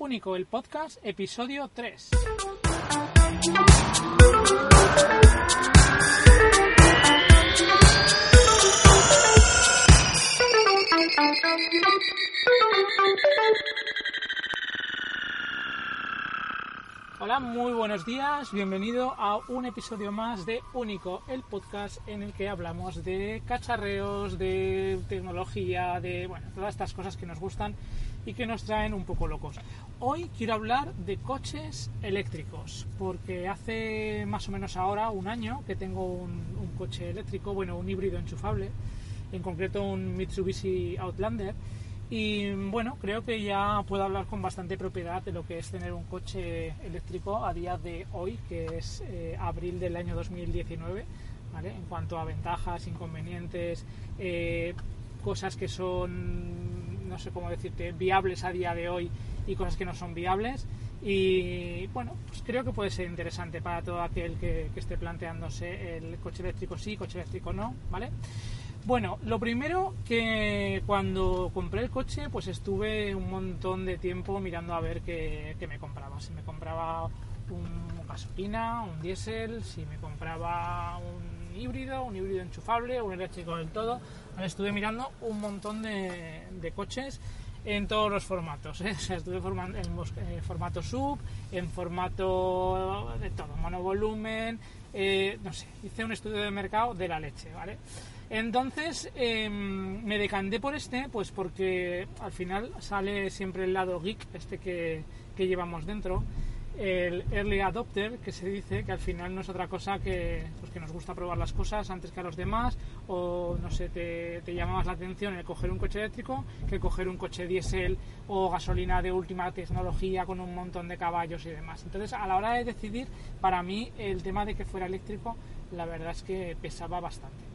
Único, el podcast, episodio 3. Hola, muy buenos días, bienvenido a un episodio más de Único, el podcast en el que hablamos de cacharreos, de tecnología, de bueno, todas estas cosas que nos gustan y que nos traen un poco locos. Hoy quiero hablar de coches eléctricos, porque hace más o menos ahora un año que tengo un, un coche eléctrico, bueno, un híbrido enchufable, en concreto un Mitsubishi Outlander y bueno, creo que ya puedo hablar con bastante propiedad de lo que es tener un coche eléctrico a día de hoy, que es eh, abril del año 2019, ¿vale? En cuanto a ventajas, inconvenientes, eh, cosas que son, no sé cómo decirte, viables a día de hoy y cosas que no son viables. Y bueno, pues creo que puede ser interesante para todo aquel que, que esté planteándose el coche eléctrico sí, coche eléctrico no, ¿vale? Bueno, lo primero que cuando compré el coche, pues estuve un montón de tiempo mirando a ver qué, me compraba. Si me compraba un gasolina, un diésel, si me compraba un híbrido, un híbrido enchufable, un eléctrico del todo. estuve mirando un montón de, coches en todos los formatos. ¿eh? estuve en eh, formato sub, en formato de todo, monovolumen, eh, no sé, hice un estudio de mercado de la leche, ¿vale? Entonces em, me decanté por este, pues porque al final sale siempre el lado geek, este que, llevamos dentro, el early adopter, que se dice que al final no es otra cosa que, pues que nos gusta probar las cosas antes que a los demás, o no sé, te, te llama más la atención el coger un coche eléctrico que coger un coche diésel o gasolina de última tecnología con un montón de caballos y demás. Entonces, a la hora de decidir, para mí el tema de que fuera eléctrico, la verdad es que pesaba bastante.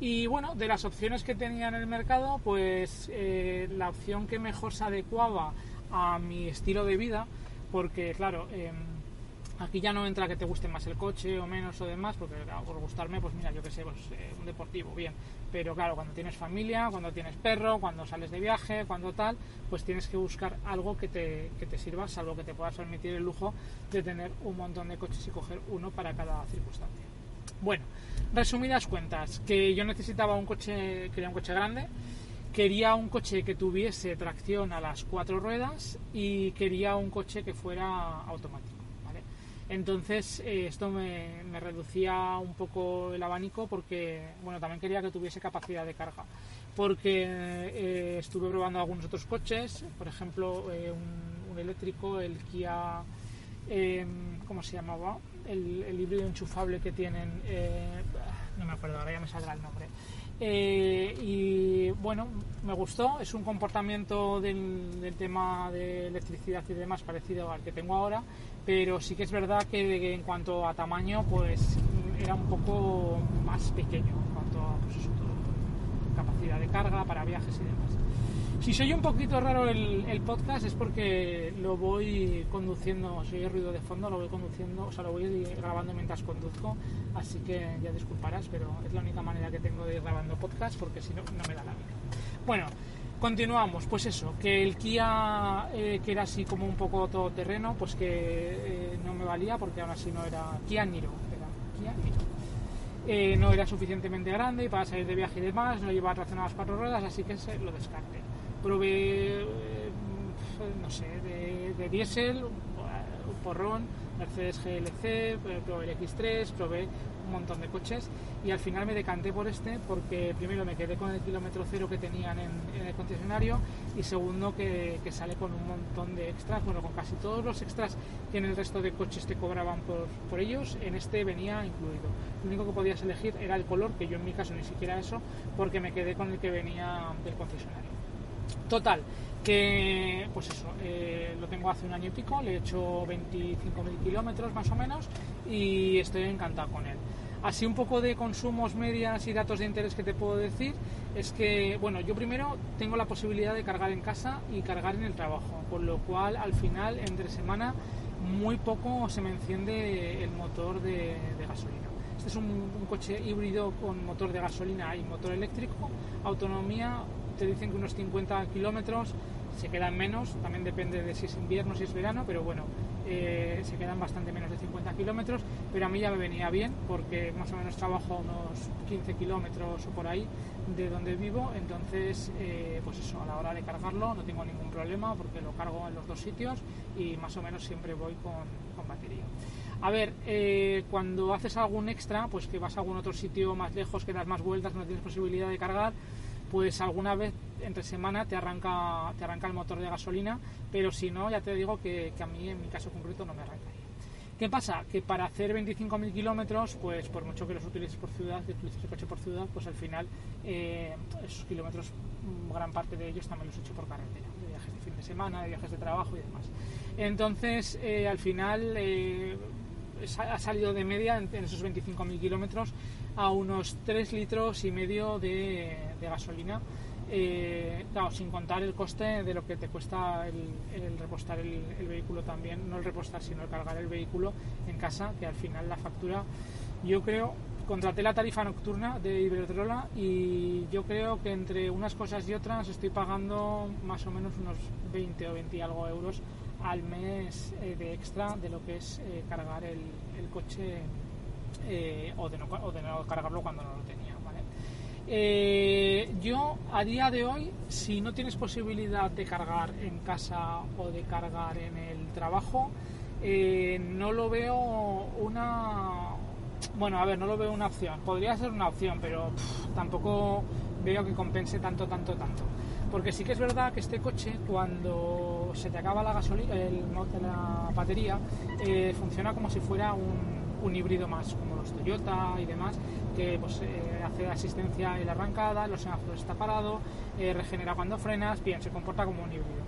Y bueno, de las opciones que tenía en el mercado, pues eh, la opción que mejor se adecuaba a mi estilo de vida, porque claro, em, aquí ya no entra que te guste más el coche o menos o demás, porque por gustarme, pues mira, yo que sé, pues, eh, un deportivo, bien. Pero claro, cuando tienes familia, cuando tienes perro, cuando sales de viaje, cuando tal, pues tienes que buscar algo que te, que te sirva, salvo que te puedas permitir el lujo de tener un montón de coches y coger uno para cada circunstancia. Bueno, resumidas cuentas, que yo necesitaba un coche, quería un coche grande, quería un coche que tuviese tracción a las cuatro ruedas y quería un coche que fuera automático. ¿vale? Entonces eh, esto me, reducía un poco el abanico porque, bueno, también quería que tuviese capacidad de carga. Porque eh, estuve probando algunos otros coches, por ejemplo, eh, un, un, eléctrico, el Kia, ¿cómo se llamaba? El, híbrido enchufable que tienen, eh, no me acuerdo, ahora ya me saldrá el nombre. Eh, y bueno, me gustó, es un comportamiento del, tema de electricidad y demás parecido al que tengo ahora, pero sí que es verdad que en cuanto a tamaño, pues era un poco más pequeño en cuanto a pues capacidad de carga para viajes y demás. Si soy un poquito raro el, podcast es porque lo voy conduciendo, si hay ruido de fondo, lo voy conduciendo, o sea, lo voy grabando mientras conduzco, así que ya disculparás, pero es la única manera que tengo de ir grabando podcast porque si no, no me da la vida. Bueno, continuamos, pues eso, que el Kia, eh, que era así como un poco todoterreno, pues que eh, no me valía porque aún así no era Kia Niro, era Kia Niro. Eh, no era suficientemente grande y para salir de viaje y demás, no llevaba tracción a las cuatro ruedas, así que se lo descarté probé, eh, no sé, de, diésel, un porrón, Mercedes GLC, probé el X3, probé un montón de coches y al final me decanté por este porque primero me quedé con el kilómetro cero que tenían en, el concesionario y segundo que, sale con un montón de extras, bueno, con casi todos los extras que en el resto de coches te cobraban por, por ellos, en este venía incluido. Lo único que podías elegir era el color, que yo en mi caso ni siquiera eso, porque me quedé con el que venía del concesionario. Total, que pues eso, eh, lo tengo hace un año y pico, le he hecho 25.000 kilómetros más o menos y estoy encantado con él. Así un poco de consumos, medias y datos de interés que te puedo decir es que, bueno, yo primero tengo la posibilidad de cargar en casa y cargar en el trabajo, con lo cual al final, entre semana, muy poco se me enciende el motor de, gasolina. Este es un, un, coche híbrido con motor de gasolina y motor eléctrico, autonomía te dicen que unos 50 kilómetros, se quedan menos, también depende de si es invierno, si es verano, pero bueno, eh, se quedan bastante menos de 50 kilómetros, pero a mí ya me venía bien porque más o menos trabajo unos 15 kilómetros o por ahí de donde vivo, entonces eh, pues eso, a la hora de cargarlo no tengo ningún problema porque lo cargo en los dos sitios y más o menos siempre voy con, con batería. A ver, eh, cuando haces algún extra, pues que vas a algún otro sitio más lejos, que das más vueltas, no tienes posibilidad de cargar, pues alguna vez entre semana te arranca, te arranca el motor de gasolina, pero si no, ya te digo que, a mí en mi caso concreto no me arrancaría. ¿Qué pasa? Que para hacer 25.000 kilómetros, pues por mucho que los utilices por ciudad, que utilices el coche por ciudad, pues al final eh, esos kilómetros, mm, gran parte de ellos también los he hecho por carretera, de viajes de fin de semana, de viajes de trabajo y demás. Entonces, eh, al final, eh, ha salido de media en, esos 25.000 kilómetros a unos 3 litros y medio de, gasolina. Eh, claro, sin contar el coste de lo que te cuesta el, repostar el, vehículo también, no el repostar, sino el cargar el vehículo en casa, que al final la factura, yo creo, contraté la tarifa nocturna de Iberdrola y yo creo que entre unas cosas y otras estoy pagando más o menos unos 20 o 20 y algo euros al mes eh, de extra de lo que es eh, cargar el, coche eh, o, de no, o, de no, cargarlo cuando no lo tenía. yo a día de hoy, si no tienes posibilidad de cargar en casa o de cargar en el trabajo, no lo veo una... Bueno, a ver, no lo veo una opción. Podría ser una opción, pero tampoco veo que compense tanto, tanto, tanto. Porque sí que es verdad que este coche, cuando se te acaba la gasolina, el, la batería, eh, funciona como si fuera un, híbrido más, como los Toyota y demás, que pues, eh, hace asistencia en la arrancada, los semáforos está parado, eh, regenera cuando frenas, bien, se comporta como un híbrido.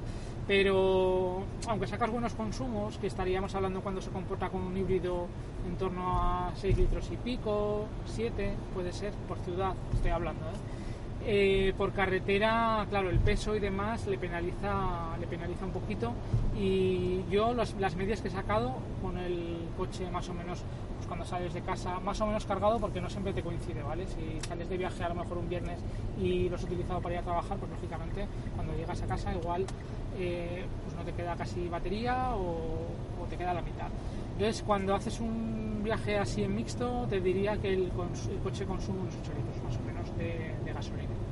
Pero aunque sacas buenos consumos, que estaríamos hablando cuando se comporta como un híbrido en torno a 6 litros y pico, 7 puede ser, por ciudad estoy hablando, ¿eh? Eh, por carretera, claro, el peso y demás le penaliza, le penaliza un poquito. Y yo las medias que he sacado con el coche más o menos, pues cuando sales de casa, más o menos cargado, porque no siempre te coincide, ¿vale? Si sales de viaje a lo mejor un viernes y lo has utilizado para ir a trabajar, pues lógicamente cuando llegas a casa igual eh, pues no te queda casi batería o, te queda la mitad. Entonces, cuando haces un viaje así en mixto, te diría que el, coche consume unos 8 litros o de, de gasolina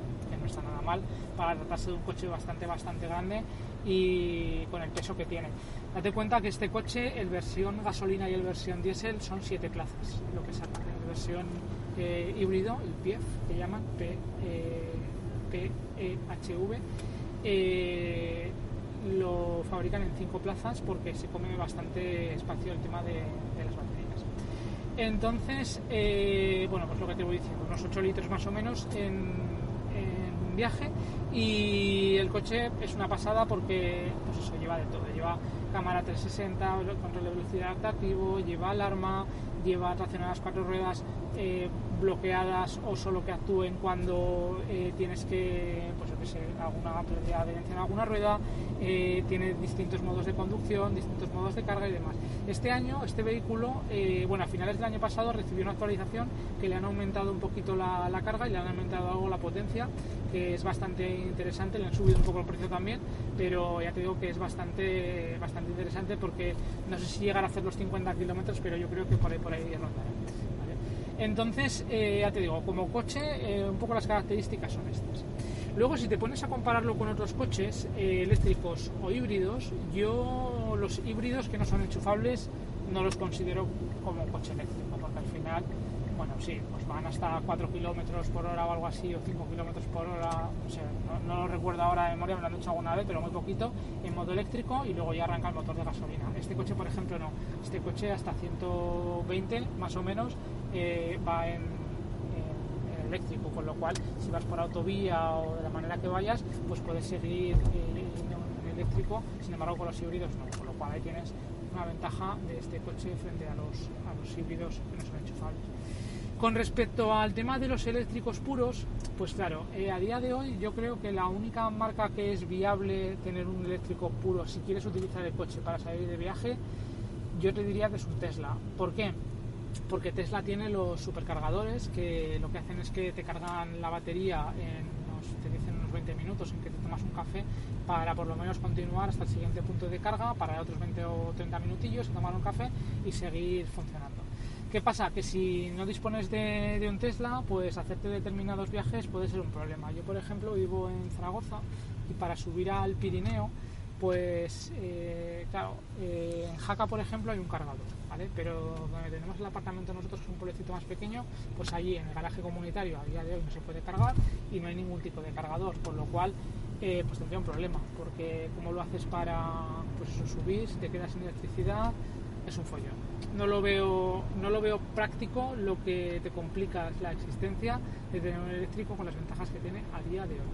está nada mal para tratarse de un coche bastante, bastante grande y con el peso que tiene. Date cuenta que este coche, el versión gasolina y el versión diésel, son siete plazas, lo que saca. La versión eh, híbrido, el PIEF, que llaman, eh, PEHV, eh, lo fabrican en cinco plazas porque se come bastante espacio el tema de, las baterías. Entonces, bueno, pues lo que te voy diciendo, unos 8 litros más o menos en viaje y el coche es una pasada porque pues eso lleva de todo, lleva cámara 360, control de velocidad adaptativo, lleva alarma, lleva tracción a las cuatro ruedas eh, bloqueadas o solo que actúen cuando eh, tienes que, pues yo que sé, alguna pérdida de en alguna rueda, eh, tiene distintos modos de conducción, distintos modos de carga y demás. Este año, este vehículo, bueno, a finales del año pasado recibió una actualización que le han aumentado un poquito la, carga y le han aumentado algo la potencia, que es bastante interesante, le han subido un poco el precio también, pero ya te digo que es bastante, bastante interesante porque no sé si llegar a hacer los 50 kilómetros, pero yo creo que por ahí, por ahí Entonces, eh, ya te digo, como coche, eh, un poco las características son estas. Luego, si te pones a compararlo con otros coches eh, eléctricos o híbridos, yo los híbridos que no son enchufables no los considero como coche eléctrico, porque al final bueno, sí, pues van hasta 4 kilómetros por hora o algo así, o 5 kilómetros por hora, no, lo recuerdo ahora de memoria, me lo han dicho alguna vez, pero muy poquito, en modo eléctrico y luego ya arranca el motor de gasolina. Este coche, por ejemplo, no. Este coche hasta 120 más o menos eh, va en, eléctrico, con lo cual si vas por autovía o de la manera que vayas, pues puedes seguir eh, en eléctrico, sin embargo con los híbridos no, con lo cual ahí tienes una ventaja de este coche frente a los, a los híbridos que no son enchufables. Con respecto al tema de los eléctricos puros, pues claro, eh, a día de hoy yo creo que la única marca que es viable tener un eléctrico puro si quieres utilizar el coche para salir de viaje, yo te diría que es un Tesla. ¿Por qué? Porque Tesla tiene los supercargadores que lo que hacen es que te cargan la batería en unos, te dicen unos 20 minutos en que te tomas un café para por lo menos continuar hasta el siguiente punto de carga, para otros 20 o 30 minutillos, tomar un café y seguir funcionando. ¿Qué pasa? Que si no dispones de, un Tesla, pues hacerte determinados viajes puede ser un problema. Yo, por ejemplo, vivo en Zaragoza y para subir al Pirineo, pues eh, claro, eh, en Jaca, por ejemplo, hay un cargador, ¿vale? Pero donde tenemos el apartamento nosotros, que es un pueblecito más pequeño, pues allí en el garaje comunitario a día de hoy no se puede cargar y no hay ningún tipo de cargador, con lo cual eh, pues tendría un problema, porque como lo haces para pues subir, te quedas sin electricidad, es un follón. No lo veo, no lo veo práctico, lo que te complica la existencia de tener un eléctrico con las ventajas que tiene a día de hoy.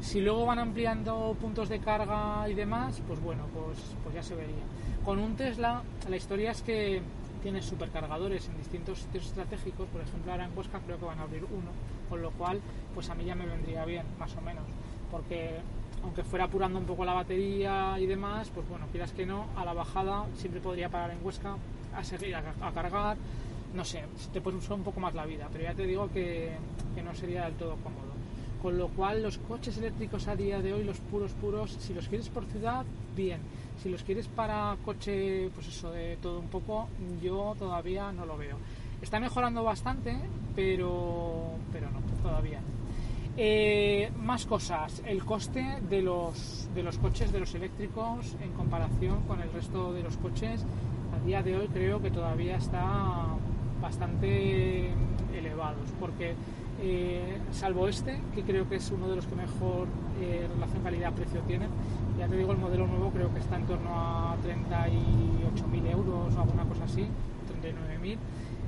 Si luego van ampliando puntos de carga y demás, pues bueno, pues, pues ya se vería. Con un Tesla, la historia es que tienes supercargadores en distintos sitios estratégicos, por ejemplo ahora en Huesca creo que van a abrir uno, con lo cual pues a mí ya me vendría bien, más o menos, porque aunque fuera apurando un poco la batería y demás, pues bueno, quieras que no, a la bajada siempre podría parar en Huesca a seguir a, cargar, no sé, te puede usar un poco más la vida, pero ya te digo que, que no sería del todo cómodo. Con lo cual los coches eléctricos a día de hoy, los puros puros, si los quieres por ciudad, bien. Si los quieres para coche, pues eso de todo un poco, yo todavía no lo veo. Está mejorando bastante, pero, pero no, todavía no. Eh, más cosas, el coste de los, de los coches, de los eléctricos en comparación con el resto de los coches, a día de hoy creo que todavía está bastante elevados, porque eh, salvo este, que creo que es uno de los que mejor eh, relación calidad-precio tienen, ya te digo, el modelo nuevo creo que está en torno a 38.000 euros o alguna cosa así, 39.000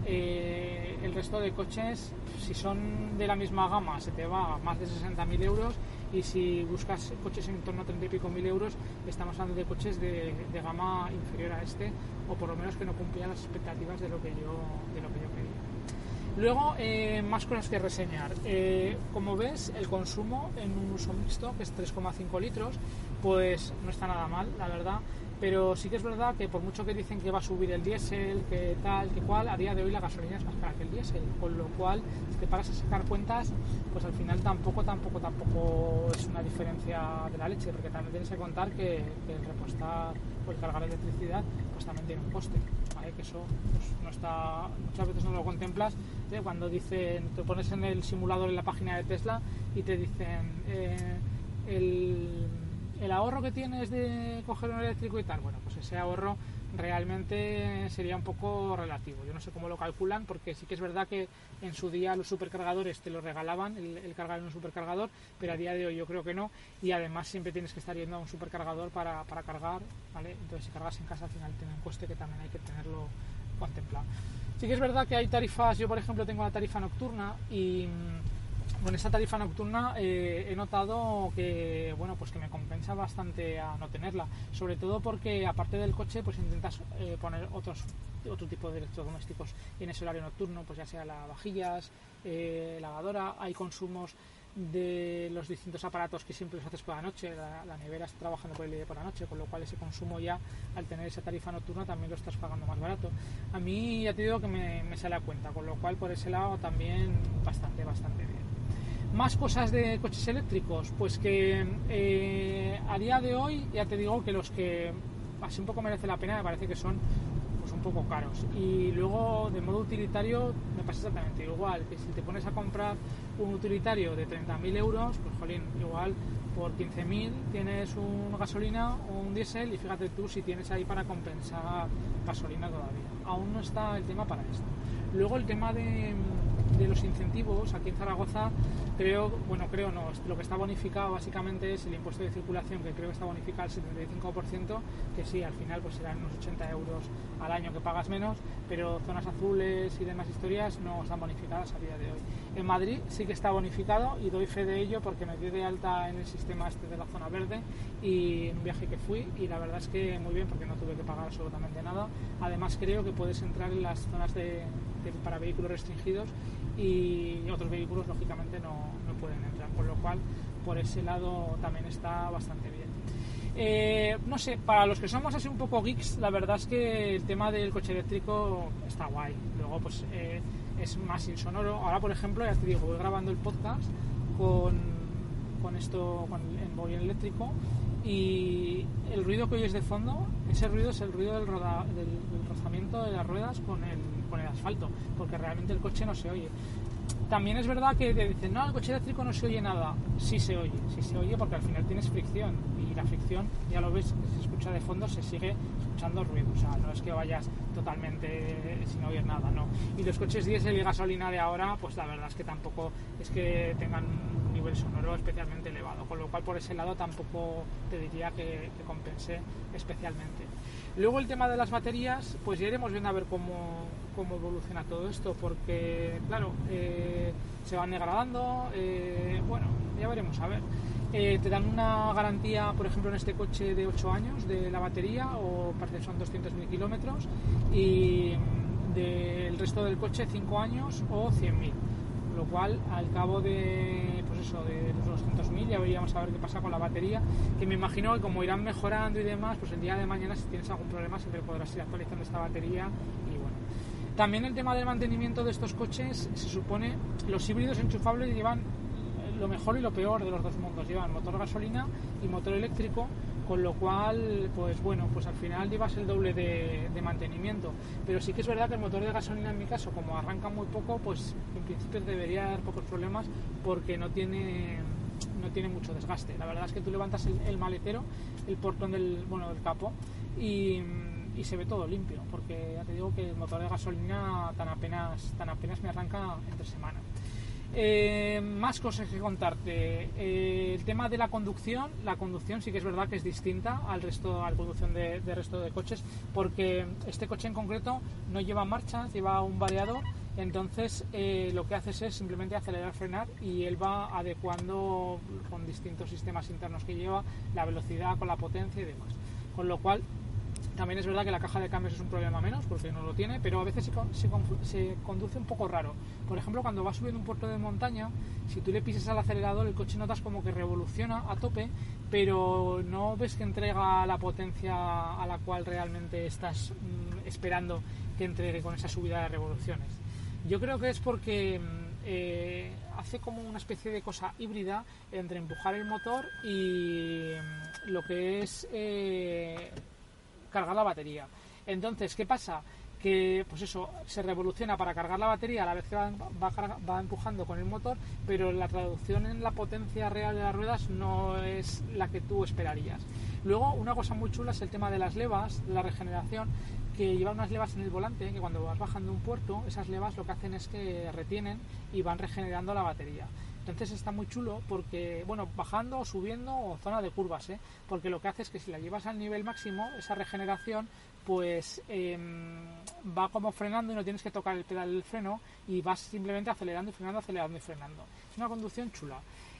eh, el resto de coches, si son de la misma gama, se te va a más de 60.000 euros y si buscas coches en torno a 30 y pico mil euros, estamos hablando de coches de, gama inferior a este o por lo menos que no cumplían las expectativas de lo que yo, de lo que yo quería. Luego, eh, más cosas que reseñar. Eh, como ves, el consumo en un uso mixto, que es 3,5 litros, pues no está nada mal, la verdad pero sí que es verdad que por mucho que dicen que va a subir el diésel, que tal, que cual, a día de hoy la gasolina es más cara que el diésel, con lo cual si te paras a sacar cuentas, pues al final tampoco, tampoco, tampoco es una diferencia de la leche, porque también tienes que contar que, el repostar o el cargar electricidad pues también tiene un coste, que eso pues, no está, muchas veces no lo contemplas, ¿eh? cuando dicen, te pones en el simulador en la página de Tesla y te dicen eh, el el ahorro que tienes de coger un eléctrico y tal, bueno, pues ese ahorro realmente sería un poco relativo. Yo no sé cómo lo calculan, porque sí que es verdad que en su día los supercargadores te lo regalaban, el, cargar en un supercargador, pero a día de hoy yo creo que no, y además siempre tienes que estar yendo a un supercargador para, para cargar, ¿vale? Entonces si cargas en casa al final tiene un coste que también hay que tenerlo contemplado. Sí que es verdad que hay tarifas, yo por ejemplo tengo la tarifa nocturna y con esa tarifa nocturna eh, he notado que bueno pues que me compensa bastante a no tenerla. Sobre todo porque aparte del coche pues intentas eh, poner otros otro tipo de electrodomésticos en ese horario nocturno pues ya sea lavavajillas eh, lavadora. Hay consumos de los distintos aparatos que siempre los haces por la noche. La, nevera está trabajando por el día por la noche con lo cual ese consumo ya al tener esa tarifa nocturna también lo estás pagando más barato. A mí ya te digo que me, me sale a cuenta con lo cual por ese lado también bastante bastante bien más cosas de coches eléctricos, pues que eh, a día de hoy ya te digo que los que así un poco merece la pena me parece que son pues un poco caros. Y luego de modo utilitario me pasa exactamente igual, que si te pones a comprar un utilitario de 30.000 euros, pues jolín, igual por 15.000 tienes una gasolina o un diésel y fíjate tú si tienes ahí para compensar gasolina todavía. Aún no está el tema para esto. Luego el tema de de los incentivos aquí en Zaragoza creo, bueno creo no, lo que está bonificado básicamente es el impuesto de circulación que creo que está bonificado al 75%, que sí, al final pues serán unos 80 euros al año que pagas menos, pero zonas azules y demás historias no están bonificadas a día de hoy. En Madrid sí que está bonificado y doy fe de ello porque me di de alta en el sistema este de la zona verde y un viaje que fui y la verdad es que muy bien porque no tuve que pagar absolutamente nada. Además creo que puedes entrar en las zonas de para vehículos restringidos y otros vehículos lógicamente no, no, pueden entrar, con lo cual por ese lado también está bastante bien. Eh, no sé, para los que somos así un poco geeks, la verdad es que el tema del coche eléctrico está guay. Luego pues eh, es más insonoro. Ahora por ejemplo, ya te digo, voy grabando el podcast con, con esto, con el, bobina eléctrico, y el ruido que oyes de fondo, ese ruido es el ruido del, roda, del, del rozamiento de las ruedas con el, con el asfalto, porque realmente el coche no se oye. También es verdad que te dicen, no, el coche eléctrico no se oye nada. Sí se oye, sí se oye porque al final tienes fricción la fricción, ya lo ves, se escucha de fondo, se sigue escuchando ruido. O sea, no es que vayas totalmente sin oír nada, no. Y los coches diésel y gasolina de ahora, pues la verdad es que tampoco es que tengan un nivel sonoro especialmente elevado. Con lo cual, por ese lado, tampoco te diría que, que compense especialmente. Luego el tema de las baterías, pues ya iremos viendo a ver cómo, cómo evoluciona todo esto, porque claro, eh, se van degradando, eh, bueno, ya veremos, a ver. Eh, te dan una garantía, por ejemplo, en este coche de 8 años de la batería, o parece son 200.000 kilómetros, y del resto del coche 5 años o 100.000 lo cual al cabo de pues eso de los 200.000 ya veríamos a ver qué pasa con la batería que me imagino que como irán mejorando y demás pues el día de mañana si tienes algún problema siempre podrás ir actualizando esta batería y bueno. También el tema del mantenimiento de estos coches se supone los híbridos enchufables llevan lo mejor y lo peor de los dos mundos llevan motor gasolina y motor eléctrico con lo cual, pues bueno, pues al final llevas el doble de, de, mantenimiento. Pero sí que es verdad que el motor de gasolina en mi caso, como arranca muy poco, pues en principio debería dar pocos problemas porque no tiene no tiene mucho desgaste. La verdad es que tú levantas el, maletero, el portón del, bueno, del capo y, y, se ve todo limpio, porque ya te digo que el motor de gasolina tan apenas, tan apenas me arranca entre semanas. Eh, más cosas que contarte. Eh, el tema de la conducción, la conducción sí que es verdad que es distinta al resto, a la conducción de, resto de coches, porque este coche en concreto no lleva marchas, lleva un variador, entonces eh, lo que haces es simplemente acelerar, frenar y él va adecuando con distintos sistemas internos que lleva la velocidad con la potencia y demás. Con lo cual también es verdad que la caja de cambios es un problema menos porque no lo tiene, pero a veces se, conduce un poco raro. Por ejemplo, cuando vas subiendo un puerto de montaña, si tú le pisas al acelerador, el coche notas como que revoluciona a tope, pero no ves que entrega la potencia a la cual realmente estás mmm, esperando que entregue con esa subida de revoluciones. Yo creo que es porque eh, hace como una especie de cosa híbrida entre empujar el motor y lo que es... Eh, cargar la batería. Entonces, ¿qué pasa? Que, pues eso, se revoluciona para cargar la batería a la vez que va, va, va, empujando con el motor, pero la traducción en la potencia real de las ruedas no es la que tú esperarías. Luego, una cosa muy chula es el tema de las levas, la regeneración, que llevan unas levas en el volante, que cuando vas bajando un puerto, esas levas lo que hacen es que retienen y van regenerando la batería. Entonces está muy chulo porque, bueno, bajando o subiendo o zona de curvas, ¿eh? porque lo que hace es que si la llevas al nivel máximo, esa regeneración, pues eh, va como frenando y no tienes que tocar el pedal del freno y vas simplemente acelerando y frenando, acelerando y frenando. Es una conducción chula.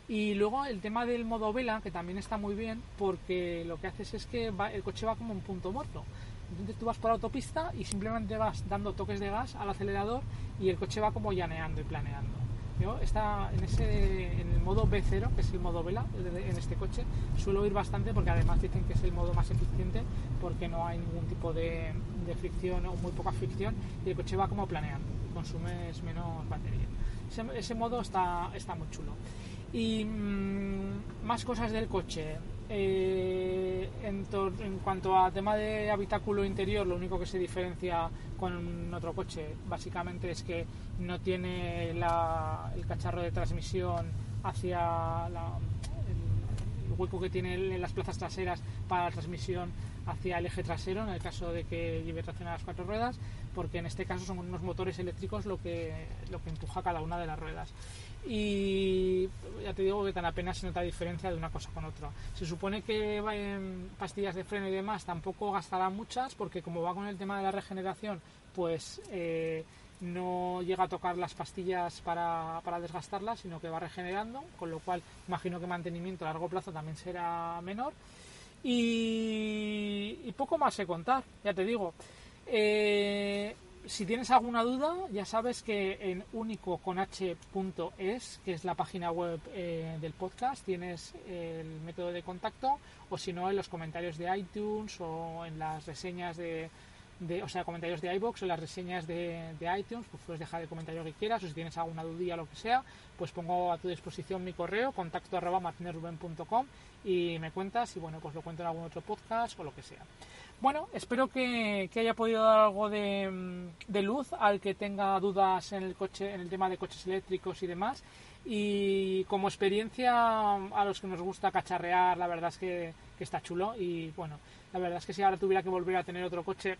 Y luego el tema del modo vela, que también está muy bien, porque lo que haces es que el coche va como un punto muerto. Entonces tú vas por autopista y simplemente vas dando toques de gas al acelerador y el coche va como llaneando y planeando. Yo está en ese en el modo B0, que es el modo vela en este coche, suelo ir bastante porque además dicen que es el modo más eficiente porque no hay ningún tipo de, fricción o muy poca fricción y el coche va como planeando, consumes menos batería. Ese, modo está, está muy chulo. Y mmm, más cosas del coche. Eh, en, en, cuanto a tema de habitáculo interior, lo único que se diferencia con otro coche básicamente es que no tiene la, el cacharro de transmisión hacia la, el, el, hueco que tiene en las plazas traseras para la transmisión hacia el eje trasero en el caso de que lleve tracción a las cuatro ruedas porque en este caso son unos motores eléctricos lo que, lo que empuja cada una de las ruedas y ya te digo que tan apenas se nota diferencia de una cosa con otra. Se supone que en pastillas de freno y demás tampoco gastará muchas porque como va con el tema de la regeneración pues eh, no llega a tocar las pastillas para, para, desgastarlas sino que va regenerando con lo cual imagino que mantenimiento a largo plazo también será menor y, poco más que contar, ya te digo. Eh, si tienes alguna duda, ya sabes que en unicoconh.es, que es la página web eh, del podcast, tienes el método de contacto, o si no, en los comentarios de iTunes o en las reseñas de, de, o sea, comentarios de iBox o las reseñas de, de, iTunes, pues puedes dejar el comentario que quieras, o si tienes alguna dudilla o lo que sea, pues pongo a tu disposición mi correo, contacto arroba y me cuentas y bueno, pues lo cuento en algún otro podcast o lo que sea. Bueno, espero que, haya podido dar algo de, de, luz al que tenga dudas en el coche, en el tema de coches eléctricos y demás. Y como experiencia a los que nos gusta cacharrear, la verdad es que, que está chulo. Y bueno, la verdad es que si ahora tuviera que volver a tener otro coche,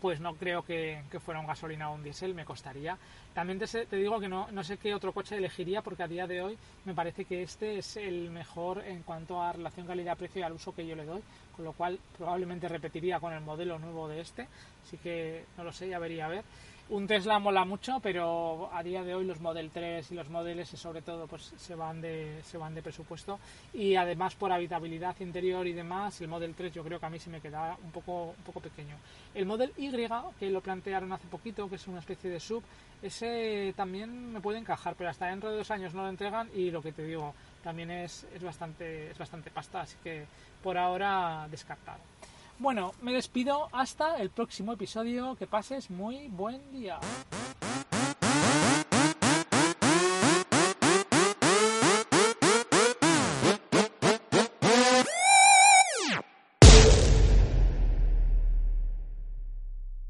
pues no creo que, fuera un gasolina o un diésel, me costaría. También te, digo que no, no, sé qué otro coche elegiría porque a día de hoy me parece que este es el mejor en cuanto a relación calidad-precio y al uso que yo le doy, con lo cual probablemente repetiría con el modelo nuevo de este, así que no lo sé, ya vería a ver. Un Tesla mola mucho, pero a día de hoy los Model 3 y los Model S sobre todo pues se van de se van de presupuesto y además por habitabilidad interior y demás, el Model 3 yo creo que a mí se me queda un poco un poco pequeño. El Model Y que lo plantearon hace poquito, que es una especie de sub, ese también me puede encajar, pero hasta dentro de dos años no lo entregan y lo que te digo, también es, es bastante es bastante pasta, así que por ahora descartado. Bueno, me despido hasta el próximo episodio. Que pases muy buen día.